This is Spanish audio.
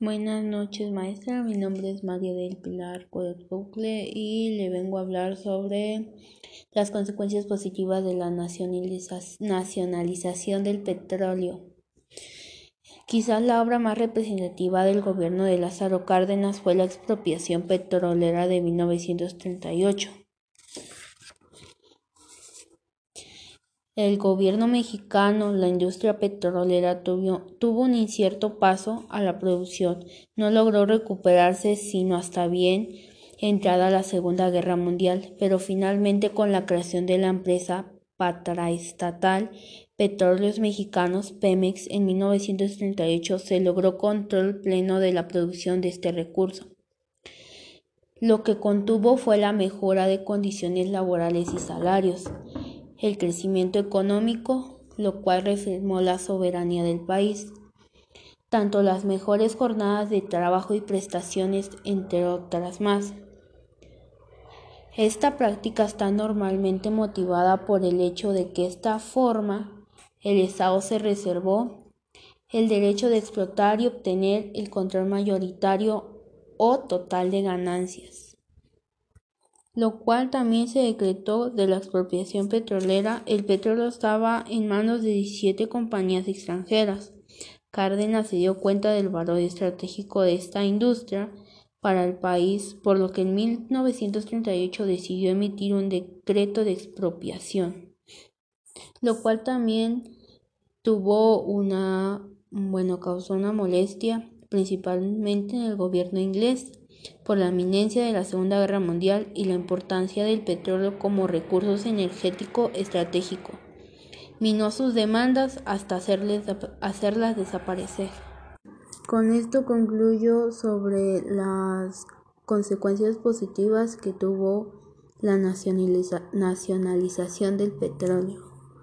Buenas noches, maestra. Mi nombre es María del Pilar Bucle y le vengo a hablar sobre las consecuencias positivas de la nacionalización del petróleo. Quizás la obra más representativa del gobierno de Lázaro Cárdenas fue la expropiación petrolera de 1938. El gobierno mexicano, la industria petrolera tuvo, un incierto paso a la producción. No logró recuperarse sino hasta bien entrada la Segunda Guerra Mundial, pero finalmente con la creación de la empresa patraestatal Petróleos Mexicanos Pemex en 1938 se logró control pleno de la producción de este recurso. Lo que contuvo fue la mejora de condiciones laborales y salarios el crecimiento económico, lo cual reformó la soberanía del país, tanto las mejores jornadas de trabajo y prestaciones, entre otras más. Esta práctica está normalmente motivada por el hecho de que esta forma el Estado se reservó el derecho de explotar y obtener el control mayoritario o total de ganancias lo cual también se decretó de la expropiación petrolera. El petróleo estaba en manos de 17 compañías extranjeras. Cárdenas se dio cuenta del valor estratégico de esta industria para el país, por lo que en 1938 decidió emitir un decreto de expropiación, lo cual también tuvo una, bueno, causó una molestia, principalmente en el gobierno inglés, por la inminencia de la Segunda Guerra Mundial y la importancia del petróleo como recurso energético estratégico. Minó sus demandas hasta hacerlas desaparecer. Con esto concluyo sobre las consecuencias positivas que tuvo la nacionalización del petróleo.